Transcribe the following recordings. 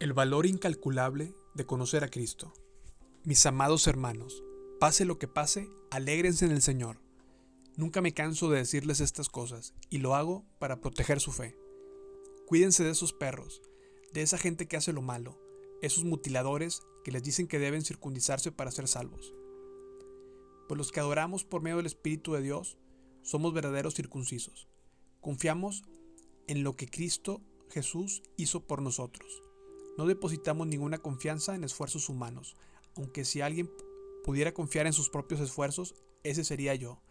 El valor incalculable de conocer a Cristo. Mis amados hermanos, pase lo que pase, alégrense en el Señor. Nunca me canso de decirles estas cosas, y lo hago para proteger su fe. Cuídense de esos perros, de esa gente que hace lo malo, esos mutiladores que les dicen que deben circuncisarse para ser salvos. Pues los que adoramos por medio del Espíritu de Dios somos verdaderos circuncisos. Confiamos en lo que Cristo Jesús hizo por nosotros. No depositamos ninguna confianza en esfuerzos humanos, aunque si alguien pudiera confiar en sus propios esfuerzos, ese sería yo.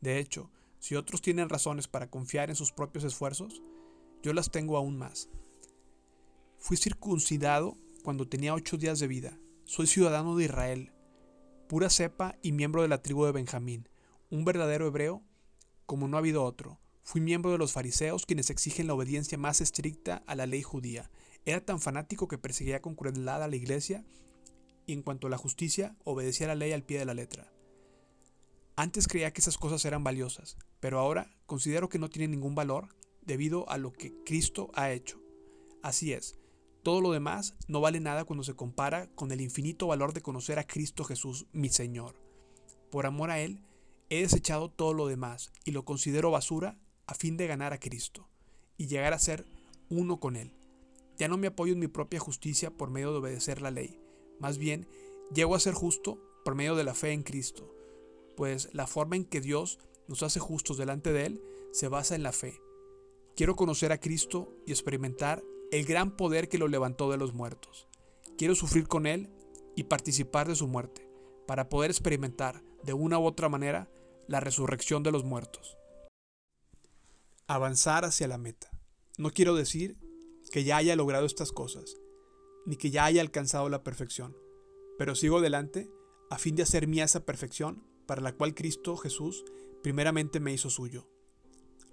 De hecho, si otros tienen razones para confiar en sus propios esfuerzos, yo las tengo aún más. Fui circuncidado cuando tenía ocho días de vida. Soy ciudadano de Israel, pura cepa y miembro de la tribu de Benjamín, un verdadero hebreo como no ha habido otro. Fui miembro de los fariseos quienes exigen la obediencia más estricta a la ley judía. Era tan fanático que perseguía con crueldad a la iglesia y en cuanto a la justicia obedecía la ley al pie de la letra. Antes creía que esas cosas eran valiosas, pero ahora considero que no tienen ningún valor debido a lo que Cristo ha hecho. Así es, todo lo demás no vale nada cuando se compara con el infinito valor de conocer a Cristo Jesús, mi Señor. Por amor a Él, he desechado todo lo demás y lo considero basura a fin de ganar a Cristo y llegar a ser uno con Él. Ya no me apoyo en mi propia justicia por medio de obedecer la ley, más bien llego a ser justo por medio de la fe en Cristo pues la forma en que Dios nos hace justos delante de Él se basa en la fe. Quiero conocer a Cristo y experimentar el gran poder que lo levantó de los muertos. Quiero sufrir con Él y participar de su muerte, para poder experimentar de una u otra manera la resurrección de los muertos. Avanzar hacia la meta. No quiero decir que ya haya logrado estas cosas, ni que ya haya alcanzado la perfección, pero sigo adelante a fin de hacer mía esa perfección para la cual Cristo Jesús primeramente me hizo suyo.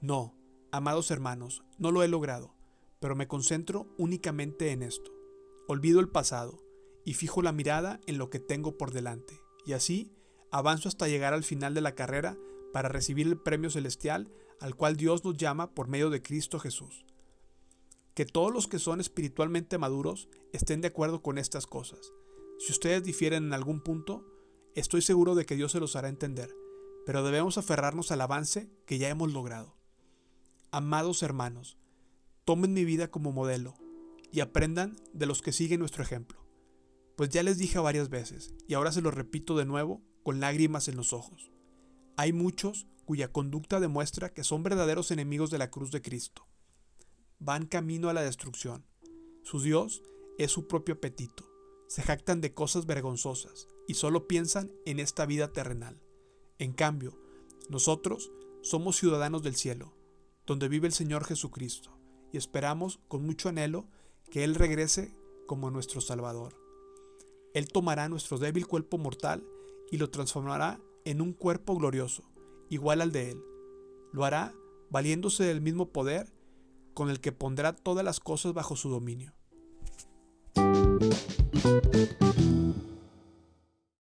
No, amados hermanos, no lo he logrado, pero me concentro únicamente en esto. Olvido el pasado y fijo la mirada en lo que tengo por delante, y así avanzo hasta llegar al final de la carrera para recibir el premio celestial al cual Dios nos llama por medio de Cristo Jesús. Que todos los que son espiritualmente maduros estén de acuerdo con estas cosas. Si ustedes difieren en algún punto, Estoy seguro de que Dios se los hará entender, pero debemos aferrarnos al avance que ya hemos logrado. Amados hermanos, tomen mi vida como modelo y aprendan de los que siguen nuestro ejemplo. Pues ya les dije varias veces, y ahora se lo repito de nuevo con lágrimas en los ojos. Hay muchos cuya conducta demuestra que son verdaderos enemigos de la cruz de Cristo. Van camino a la destrucción. Su Dios es su propio apetito se jactan de cosas vergonzosas y solo piensan en esta vida terrenal. En cambio, nosotros somos ciudadanos del cielo, donde vive el Señor Jesucristo, y esperamos con mucho anhelo que Él regrese como nuestro Salvador. Él tomará nuestro débil cuerpo mortal y lo transformará en un cuerpo glorioso, igual al de Él. Lo hará valiéndose del mismo poder con el que pondrá todas las cosas bajo su dominio.